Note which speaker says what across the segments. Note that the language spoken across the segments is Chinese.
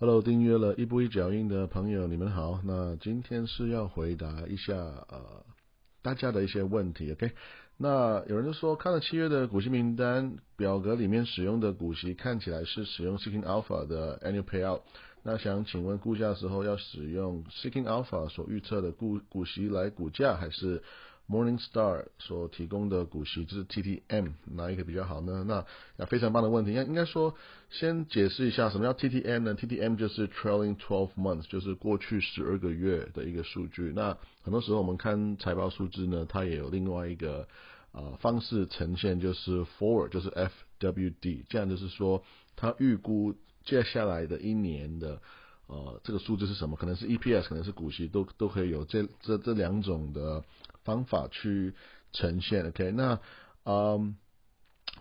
Speaker 1: Hello，订阅了一步一脚印的朋友，你们好。那今天是要回答一下呃大家的一些问题，OK？那有人就说看了七月的股息名单表格里面使用的股息看起来是使用 Seeking Alpha 的 Annual Payout，那想请问估价时候要使用 Seeking Alpha 所预测的股股息来估价，还是？Morningstar 所提供的股息就是 TTM 哪一个比较好呢？那那非常棒的问题，应应该说先解释一下什么叫 TTM 呢？TTM 就是 Trailing Twelve Months，就是过去十二个月的一个数据。那很多时候我们看财报数字呢，它也有另外一个呃方式呈现，就是 Forward，就是 FWD，这样就是说它预估接下来的一年的呃这个数字是什么？可能是 EPS，可能是股息，都都可以有这这这两种的。方法去呈现，OK？那嗯，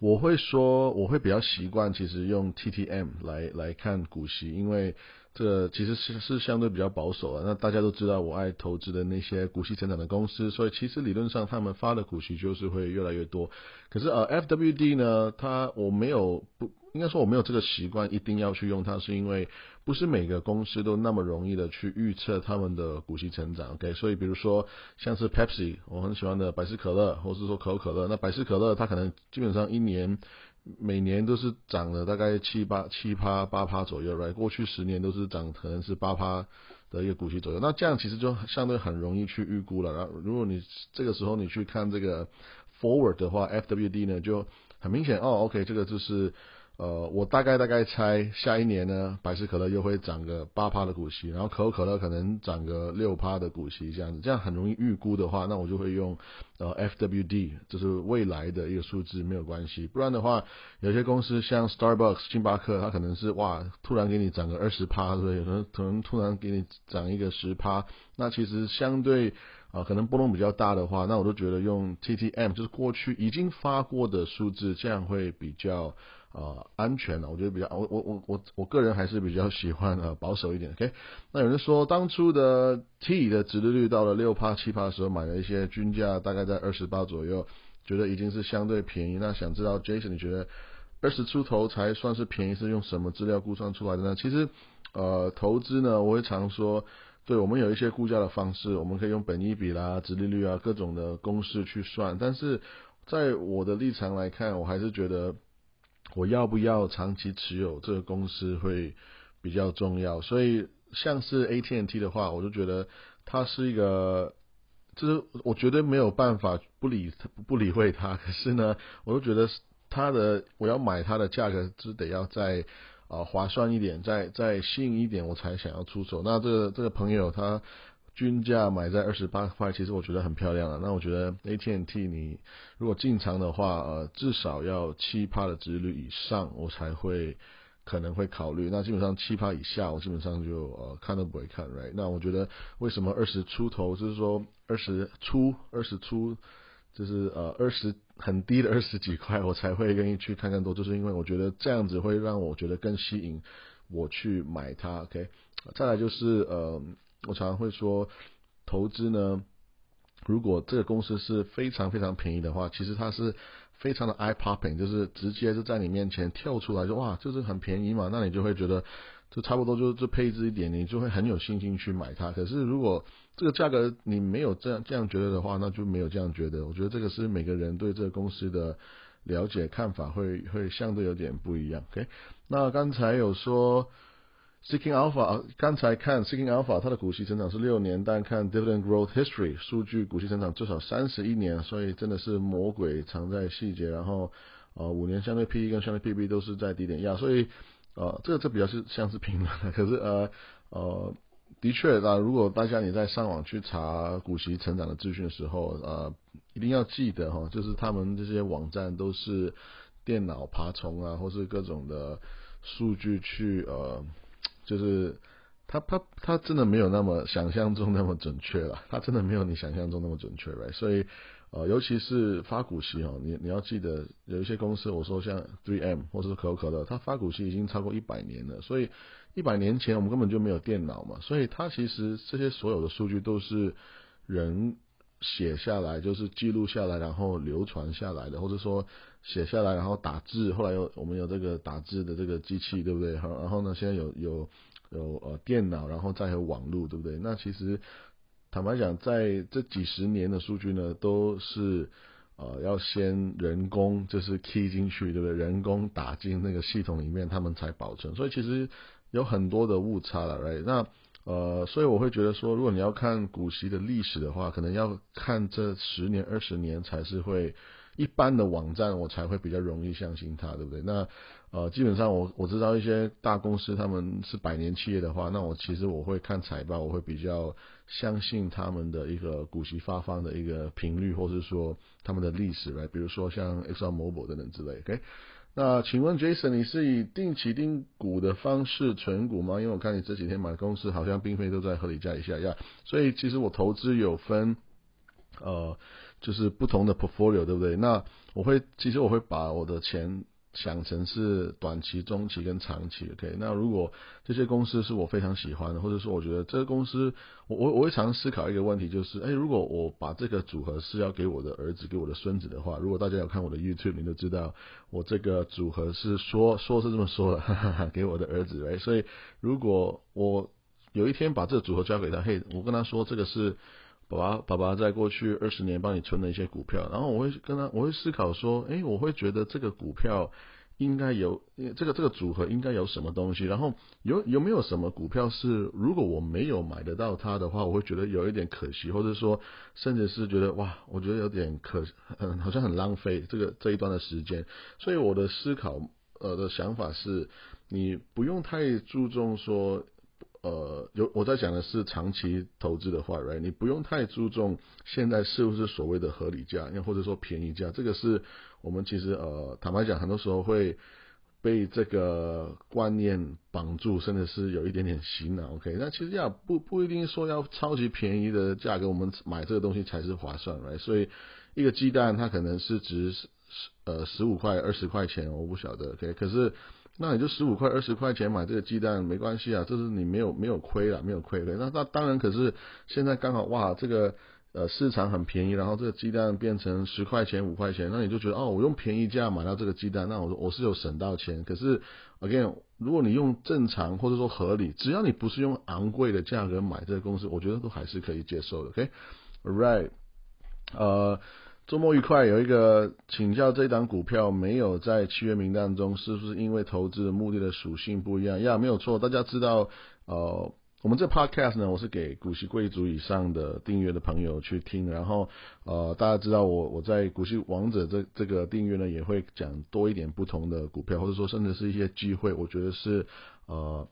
Speaker 1: 我会说我会比较习惯，其实用 TTM 来来看股息，因为这其实是是相对比较保守的。那大家都知道我爱投资的那些股息成长的公司，所以其实理论上他们发的股息就是会越来越多。可是呃，FWD 呢，它我没有不。应该说我没有这个习惯，一定要去用它，是因为不是每个公司都那么容易的去预测他们的股息成长。OK，所以比如说像是 Pepsi，我很喜欢的百事可乐，或是说可口可乐，那百事可乐它可能基本上一年每年都是涨了大概七八七趴八趴左右来过去十年都是涨可能是八趴的一个股息左右，那这样其实就相对很容易去预估了。然后如果你这个时候你去看这个 Forward 的话，FWD 呢就很明显哦，OK，这个就是。呃，我大概大概猜下一年呢，百事可乐又会涨个八趴的股息，然后可口可乐可能涨个六趴的股息，这样子，这样很容易预估的话，那我就会用呃 FWD，就是未来的一个数字没有关系。不然的话，有些公司像 Starbucks 星巴克，它可能是哇，突然给你涨个二十趴，对不对？有的可能突然给你涨一个十趴，那其实相对啊，可能波动比较大的话，那我都觉得用 TTM，就是过去已经发过的数字，这样会比较。啊，安全的，我觉得比较，我我我我我个人还是比较喜欢呃保守一点，OK。那有人说当初的 T 的值利率到了六趴七趴的时候，买了一些均价大概在二十八左右，觉得已经是相对便宜。那想知道 Jason，你觉得二十出头才算是便宜，是用什么资料估算出来的呢？其实呃投资呢，我会常说，对我们有一些估价的方式，我们可以用本益比啦、值利率啊各种的公式去算，但是在我的立场来看，我还是觉得。我要不要长期持有这个公司会比较重要，所以像是 AT&T 的话，我就觉得它是一个，就是我绝对没有办法不理不理会它。可是呢，我就觉得它的我要买它的价格就得要再啊划算一点，再再吸引一点，我才想要出手。那这个这个朋友他。均价买在二十八块，其实我觉得很漂亮啊。那我觉得 AT&T 你如果进场的话，呃，至少要七趴的值率以上，我才会可能会考虑。那基本上七趴以下，我基本上就呃看都不会看，right？那我觉得为什么二十出头，就是说二十出二十出，就是呃二十很低的二十几块，我才会愿意去看更多，就是因为我觉得这样子会让我觉得更吸引我去买它。OK，再来就是呃。我常常会说，投资呢，如果这个公司是非常非常便宜的话，其实它是非常的 eye popping，就是直接就在你面前跳出来，就哇，就是很便宜嘛，那你就会觉得就差不多就就配置一点，你就会很有信心去买它。可是如果这个价格你没有这样这样觉得的话，那就没有这样觉得。我觉得这个是每个人对这个公司的了解看法会会相对有点不一样。OK，那刚才有说。Seeking Alpha，刚才看 Seeking Alpha，它的股息成长是六年，但看 Dividend Growth History 数据，股息成长至少三十一年，所以真的是魔鬼藏在细节。然后，呃，五年相对 PE 跟相对 PB 都是在低点压，所以，呃，这个这比较是像是评论，可是呃呃，的确啊，如果大家你在上网去查股息成长的资讯的时候，呃，一定要记得哈，就是他们这些网站都是电脑爬虫啊，或是各种的数据去呃。就是他他他真的没有那么想象中那么准确了，他真的没有你想象中那么准确，right？所以呃，尤其是发股息哦，你你要记得有一些公司，我说像 Three M 或者是可口可乐，它发股息已经超过一百年了，所以一百年前我们根本就没有电脑嘛，所以它其实这些所有的数据都是人写下来，就是记录下来，然后流传下来的，或者说写下来然后打字，后来有我们有这个打字的这个机器，对不对？然后呢，现在有有有呃电脑，然后再有网络，对不对？那其实坦白讲，在这几十年的数据呢，都是呃要先人工就是 key 进去，对不对？人工打进那个系统里面，他们才保存，所以其实有很多的误差了，right？那呃，所以我会觉得说，如果你要看股息的历史的话，可能要看这十年、二十年才是会一般的网站，我才会比较容易相信它，对不对？那呃，基本上我我知道一些大公司他们是百年企业的话，那我其实我会看财报，我会比较相信他们的一个股息发放的一个频率，或是说他们的历史来，比如说像 Exxon Mobil 等等之类，OK。那请问 Jason，你是以定期定股的方式存股吗？因为我看你这几天买公司好像并非都在合理价以下呀，所以其实我投资有分，呃，就是不同的 portfolio，对不对？那我会，其实我会把我的钱。想成是短期、中期跟长期，OK？那如果这些公司是我非常喜欢的，或者说我觉得这个公司，我我我会常思考一个问题，就是，哎，如果我把这个组合是要给我的儿子、给我的孙子的话，如果大家有看我的 YouTube，你都知道我这个组合是说说是这么说的，哈哈哈给我的儿子，哎，所以如果我有一天把这个组合交给他，嘿，我跟他说这个是。爸爸，爸爸在过去二十年帮你存了一些股票，然后我会跟他，我会思考说，哎，我会觉得这个股票应该有，这个这个组合应该有什么东西，然后有有没有什么股票是，如果我没有买得到它的话，我会觉得有一点可惜，或者说甚至是觉得哇，我觉得有点可，嗯，好像很浪费这个这一段的时间，所以我的思考呃的想法是，你不用太注重说。呃，有我在讲的是长期投资的话来你不用太注重现在是不是所谓的合理价，又或者说便宜价，这个是我们其实呃，坦白讲，很多时候会被这个观念绑住，甚至是有一点点洗脑。OK，那其实要不不一定说要超级便宜的价格，我们买这个东西才是划算来所以一个鸡蛋它可能是值十呃十五块、二十块钱，我不晓得，OK，可是。那你就十五块、二十块钱买这个鸡蛋没关系啊，这是你没有没有亏了，没有亏的。那那当然，可是现在刚好哇，这个呃市场很便宜，然后这个鸡蛋变成十块钱、五块钱，那你就觉得哦，我用便宜价买到这个鸡蛋，那我我是有省到钱。可是 again，如果你用正常或者说合理，只要你不是用昂贵的价格买这个公司，我觉得都还是可以接受的。OK，right，呃。周末愉快。有一个请教，这档股票没有在契约名单中，是不是因为投资的目的的属性不一样？呀，没有错。大家知道，呃，我们这 podcast 呢，我是给股息贵族以上的订阅的朋友去听。然后，呃，大家知道我我在股息王者这这个订阅呢，也会讲多一点不同的股票，或者说甚至是一些机会，我觉得是呃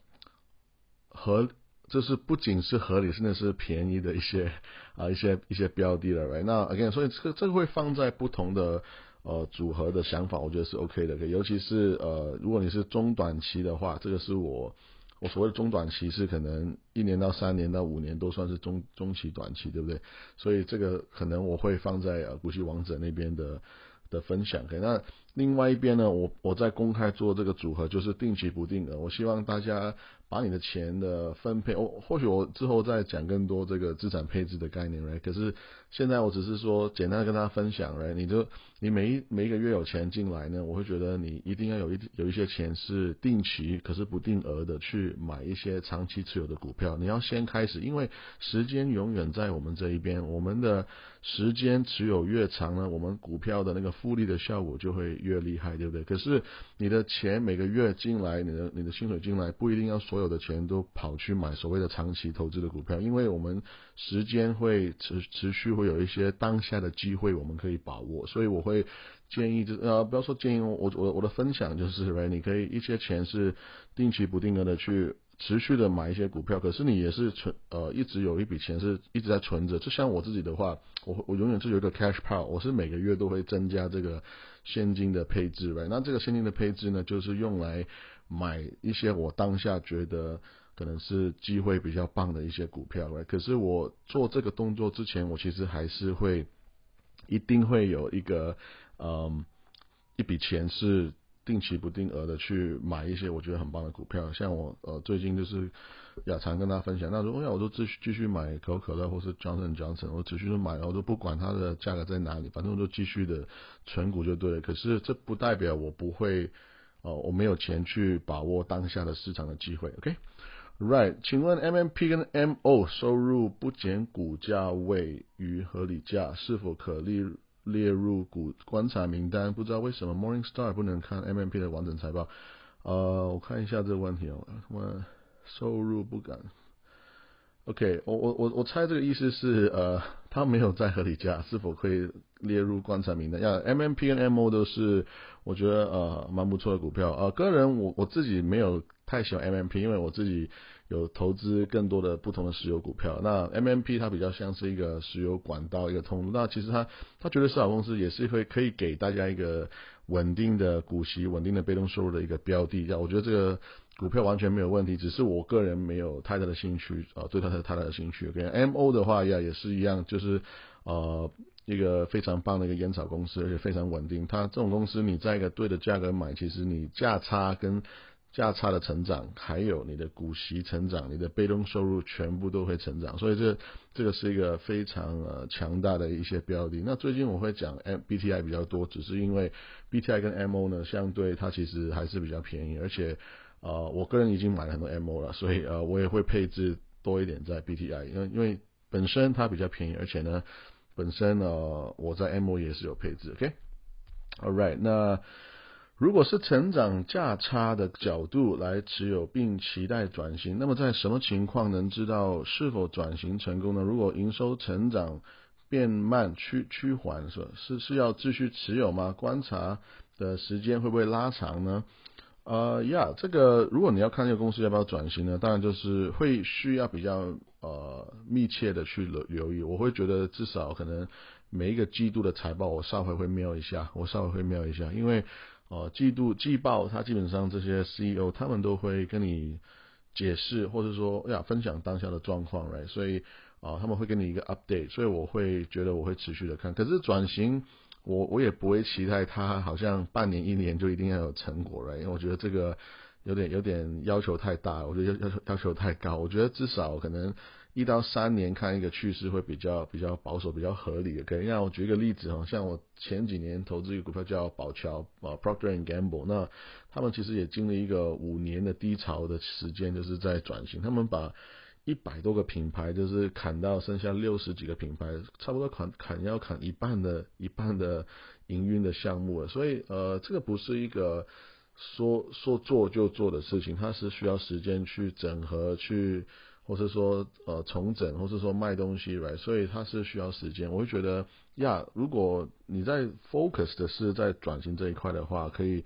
Speaker 1: 和。这是不仅是合理，甚至是便宜的一些啊一些一些标的了，right？那 again，所以这个这个会放在不同的呃组合的想法，我觉得是 OK 的。尤其是呃，如果你是中短期的话，这个是我我所谓的中短期是可能一年到三年到五年都算是中中期短期，对不对？所以这个可能我会放在呃股息王者那边的的分享。那另外一边呢，我我在公开做这个组合，就是定期不定额。我希望大家。把你的钱的分配，我或许我之后再讲更多这个资产配置的概念哎可是现在我只是说简单的跟大家分享哎你就你每一每一个月有钱进来呢，我会觉得你一定要有一有一些钱是定期，可是不定额的去买一些长期持有的股票。你要先开始，因为时间永远在我们这一边，我们的时间持有越长呢，我们股票的那个复利的效果就会越厉害，对不对？可是你的钱每个月进来，你的你的薪水进来，不一定要所有的钱都跑去买所谓的长期投资的股票，因为我们时间会持持续会有一些当下的机会，我们可以把握，所以我会建议，就呃不要说建议，我我我的分享就是，你可以一些钱是定期不定额的去持续的买一些股票，可是你也是存呃一直有一笔钱是一直在存着，就像我自己的话，我我永远是有一个 cash pile，我是每个月都会增加这个现金的配置呗那这个现金的配置呢，就是用来。买一些我当下觉得可能是机会比较棒的一些股票，可是我做这个动作之前，我其实还是会一定会有一个嗯一笔钱是定期不定额的去买一些我觉得很棒的股票，像我呃最近就是亚常跟大家分享，那如果要我都继续继续买可口可乐或是 Johnson Johnson，我持续的买，我都不管它的价格在哪里，反正我就继续的存股就对了。可是这不代表我不会哦，我没有钱去把握当下的市场的机会。OK，Right？请问 MMP 跟 MO 收入不减股价位于合理价，是否可利？列入股观察名单，不知道为什么 Morningstar 不能看 MMP 的完整财报。呃，我看一下这个问题哦，什么收入不敢。OK，我我我我猜这个意思是呃，他没有在合理价，是否可以列入观察名单？要 MMP 跟 MO 都是我觉得呃蛮不错的股票。呃，个人我我自己没有太喜欢 MMP，因为我自己。有投资更多的不同的石油股票，那 MMP 它比较像是一个石油管道一个通路，那其实它它绝对是好公司，也是会可以给大家一个稳定的股息、稳定的被动收入的一个标的。这样，我觉得这个股票完全没有问题，只是我个人没有太大的兴趣啊，对它的太大的兴趣。跟 MO 的话呀也是一样，就是呃一个非常棒的一个烟草公司，而且非常稳定。它这种公司你在一个对的价格买，其实你价差跟价差的成长，还有你的股息成长，你的被动收入全部都会成长，所以这这个是一个非常呃强大的一些标的。那最近我会讲 M B T I 比较多，只是因为 B T I 跟 M O 呢相对它其实还是比较便宜，而且呃我个人已经买了很多 M O 了，所以呃我也会配置多一点在 B T I，因为因为本身它比较便宜，而且呢本身呃我在 M O 也是有配置。OK，All right，那。如果是成长价差的角度来持有并期待转型，那么在什么情况能知道是否转型成功呢？如果营收成长变慢趋趋缓，是是是要继续持有吗？观察的时间会不会拉长呢？呃，呀，这个如果你要看这个公司要不要转型呢，当然就是会需要比较呃密切的去留留意。我会觉得至少可能每一个季度的财报，我稍微会瞄一下，我稍微会瞄一下，因为。哦，季度季报，它基本上这些 CEO 他们都会跟你解释，或者说呀分享当下的状况，right？所以啊，他们会给你一个 update，所以我会觉得我会持续的看。可是转型，我我也不会期待它好像半年一年就一定要有成果，right？因为我觉得这个有点有点要求太大，我觉得要要求要求太高。我觉得至少可能。一到三年看一个趋势会比较比较保守比较合理的，可以让我举一个例子哈，像我前几年投资一个股票叫宝桥啊，Procter and Gamble，那他们其实也经历一个五年的低潮的时间，就是在转型，他们把一百多个品牌就是砍到剩下六十几个品牌，差不多砍砍要砍一半的一半的营运的项目了，所以呃这个不是一个说说做就做的事情，它是需要时间去整合去。或是说呃重整，或是说卖东西，right？所以它是需要时间。我会觉得呀，如果你在 focus 的是在转型这一块的话，可以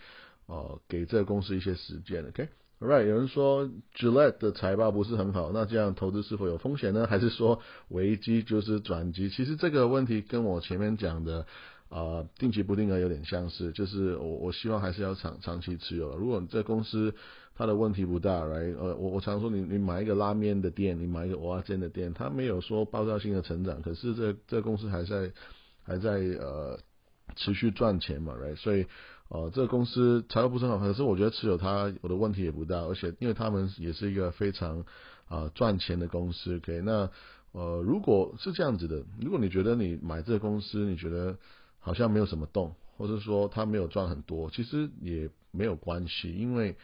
Speaker 1: 呃给这个公司一些时间，OK？Right？有人说 Gillette 的财报不是很好，那这样投资是否有风险呢？还是说危机就是转机？其实这个问题跟我前面讲的。啊，定期不定额有点相似，就是我我希望还是要长长期持有。如果这公司它的问题不大来，呃，我我常说你你买一个拉面的店，你买一个蚵仔煎的店，它没有说爆炸性的成长，可是这这公司还在还在呃持续赚钱嘛，right？所以呃这个公司财务不是很好，可是我觉得持有它我的问题也不大，而且因为他们也是一个非常啊赚钱的公司，OK？那呃如果是这样子的，如果你觉得你买这个公司，你觉得好像没有什么动，或者说他没有赚很多，其实也没有关系，因为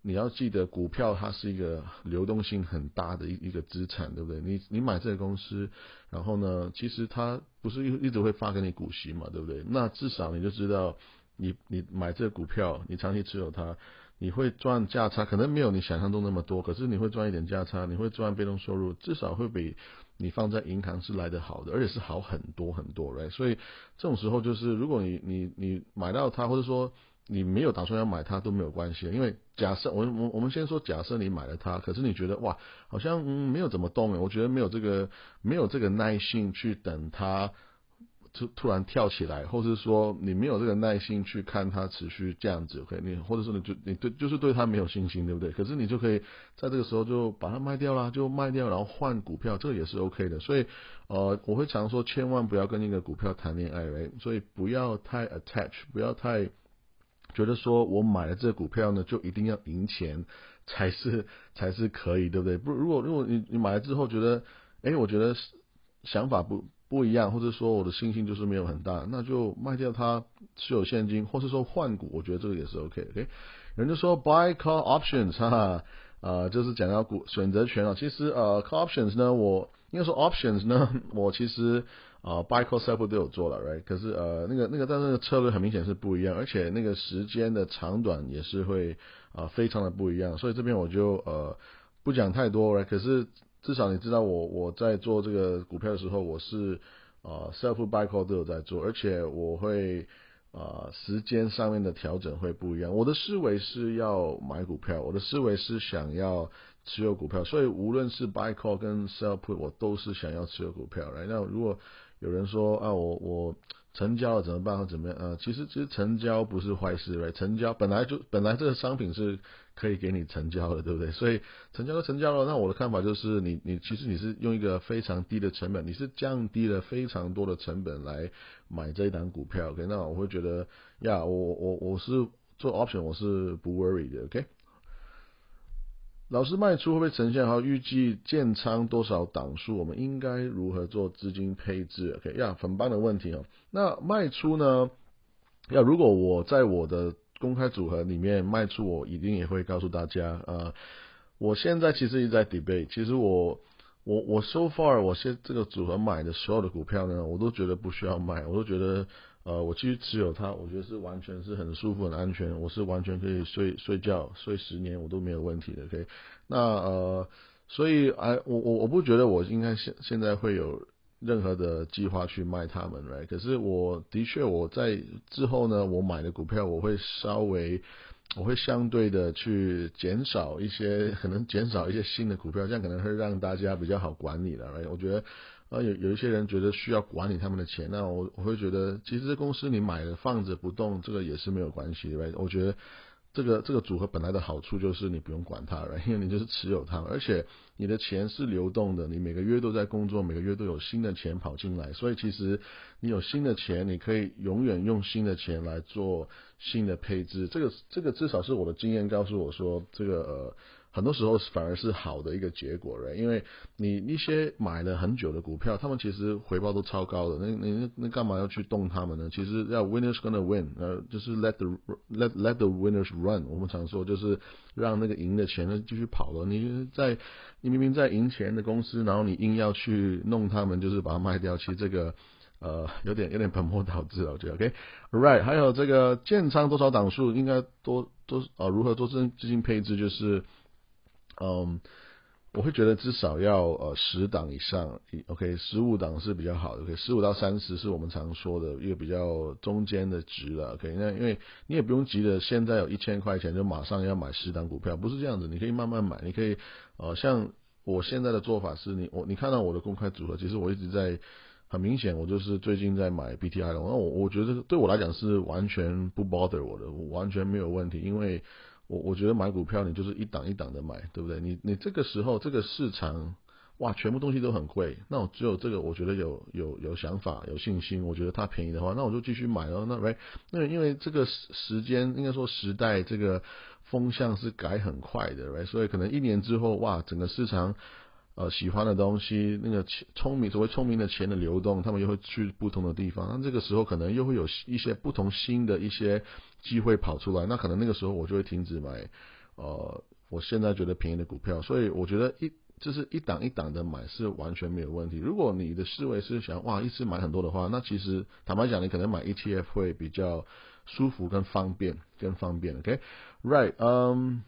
Speaker 1: 你要记得股票它是一个流动性很大的一一个资产，对不对？你你买这个公司，然后呢，其实它不是一一直会发给你股息嘛，对不对？那至少你就知道，你你买这个股票，你长期持有它，你会赚价差，可能没有你想象中那么多，可是你会赚一点价差，你会赚被动收入，至少会比。你放在银行是来的好的，而且是好很多很多哎所以这种时候就是，如果你你你买到它，或者说你没有打算要买它都没有关系，因为假设我我我们先说假设你买了它，可是你觉得哇，好像没有怎么动诶，我觉得没有这个没有这个耐性去等它。突突然跳起来，或是说你没有这个耐心去看它持续这样子，OK？你或者说你就你对就是对它没有信心，对不对？可是你就可以在这个时候就把它卖掉啦，就卖掉，然后换股票，这个也是 OK 的。所以呃，我会常说，千万不要跟一个股票谈恋爱，所以不要太 attach，不要太觉得说我买了这个股票呢，就一定要赢钱才是才是可以，对不对？不，如果如果你你买了之后觉得，哎，我觉得想法不不一样，或者说我的信心就是没有很大，那就卖掉它，持有现金，或是说换股，我觉得这个也是 OK。OK，人就说 buy call options，哈哈，呃，就是讲到股选择权啊。其实呃 call options 呢，我应该说 options 呢，我其实。啊，buy call sell 都有做了，right？可是呃，那个那个，但是策略很明显是不一样，而且那个时间的长短也是会啊非常的不一样，所以这边我就呃不讲太多，right？可是至少你知道我我在做这个股票的时候，我是啊 self buy call 都有在做，而且我会啊时间上面的调整会不一样。我的思维是要买股票，我的思维是想要持有股票，所以无论是 buy call 跟 sell put，我都是想要持有股票来。那如果有人说啊，我我成交了怎么办或怎么样？呃，其实其实成交不是坏事，right？成交本来就本来这个商品是可以给你成交的，对不对？所以成交都成交了，那我的看法就是你你其实你是用一个非常低的成本，你是降低了非常多的成本来买这一档股票，OK？那我会觉得呀，我我我是做 option，我是不 worry 的，OK？老师卖出会不会呈现好？预计建仓多少档数？我们应该如何做资金配置？OK 呀，很棒的问题哦。那卖出呢？要如果我在我的公开组合里面卖出，我一定也会告诉大家。呃，我现在其实一直在 debate。其实我我我 so far 我现这个组合买的所有的股票呢，我都觉得不需要卖，我都觉得。呃，我继续持有它，我觉得是完全是很舒服、很安全，我是完全可以睡睡觉睡十年我都没有问题的。OK，那呃，所以哎，我我我不觉得我应该现现在会有任何的计划去卖它们，right？可是我的确我在之后呢，我买的股票我会稍微我会相对的去减少一些，可能减少一些新的股票，这样可能会让大家比较好管理了我觉得。啊，有有一些人觉得需要管理他们的钱，那我我会觉得，其实公司你买了放着不动，这个也是没有关系的。我觉得这个这个组合本来的好处就是你不用管它了，因为你就是持有它，而且你的钱是流动的，你每个月都在工作，每个月都有新的钱跑进来，所以其实你有新的钱，你可以永远用新的钱来做新的配置。这个这个至少是我的经验告诉我说，这个呃。很多时候反而是好的一个结果了，因为你一些买了很久的股票，他们其实回报都超高的，那那那干嘛要去动他们呢？其实要 winners gonna win，呃，就是 let the let let the winners run。我们常说就是让那个赢的钱呢继续跑了。你在你明明在赢钱的公司，然后你硬要去弄他们，就是把它卖掉，其实这个呃有点有点本末倒置了，我觉得。OK，right，还有这个建仓多少档数，应该多多呃如何做资资金配置，就是。嗯，我会觉得至少要呃十档以上，OK，十五档是比较好的，OK，十五到三十是我们常说的一个比较中间的值了，OK，那因为你也不用急着现在有一千块钱就马上要买十档股票，不是这样子，你可以慢慢买，你可以呃像我现在的做法是你我你看到我的公开组合，其实我一直在很明显，我就是最近在买 BTI 的，那我我觉得对我来讲是完全不 bother 我的，完全没有问题，因为。我我觉得买股票你就是一档一档的买，对不对？你你这个时候这个市场哇，全部东西都很贵，那我只有这个我觉得有有有想法有信心，我觉得它便宜的话，那我就继续买了。那喂，那因为这个时间应该说时代这个风向是改很快的，喂，所以可能一年之后哇，整个市场。呃，喜欢的东西，那个钱聪明，所谓聪明的钱的流动，他们又会去不同的地方。那这个时候可能又会有一些不同新的一些机会跑出来。那可能那个时候我就会停止买，呃，我现在觉得便宜的股票。所以我觉得一就是一档一档的买是完全没有问题。如果你的思维是想哇一次买很多的话，那其实坦白讲，你可能买 ETF 会比较舒服跟方便，更方便。OK，right，嗯。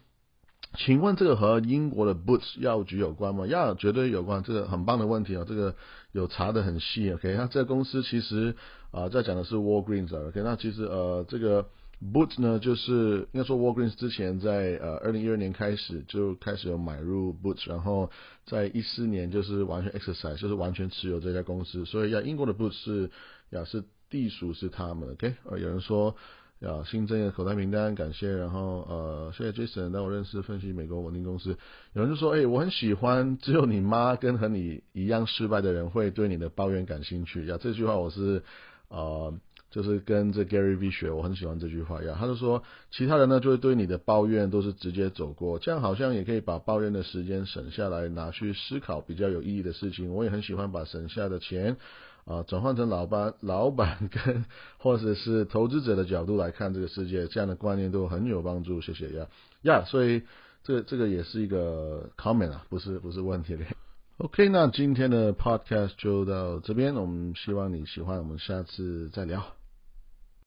Speaker 1: 请问这个和英国的 Boots 药局有关吗？呀，绝对有关，这个很棒的问题啊，这个有查的很细。OK，那这个公司其实啊，在讲的是 Walgreens。OK，那其实呃，这个 Boots 呢，就是应该说 Walgreens 之前在呃二零一二年开始就开始有买入 Boots，然后在一四年就是完全 exercise，就是完全持有这家公司。所以呀，英国的 Boots 是呀是地属是他们。OK，呃，有人说。要新增一个口袋名单，感谢。然后呃，谢谢 Jason 带我认识分析美国稳定公司。有人就说，哎，我很喜欢，只有你妈跟和你一样失败的人会对你的抱怨感兴趣。呀，这句话我是呃就是跟这 Gary V 学，我很喜欢这句话呀。他就说，其他人呢就会对你的抱怨都是直接走过，这样好像也可以把抱怨的时间省下来，拿去思考比较有意义的事情。我也很喜欢把省下的钱啊转换成老板、老板跟或者是投资者的角度来看这个世界，这样的观念都很有帮助。谢谢呀呀，所以这这个也是一个 comment 啊，不是不是问题的。OK，那今天的 Podcast 就到这边，我们希望你喜欢，我们下次再聊。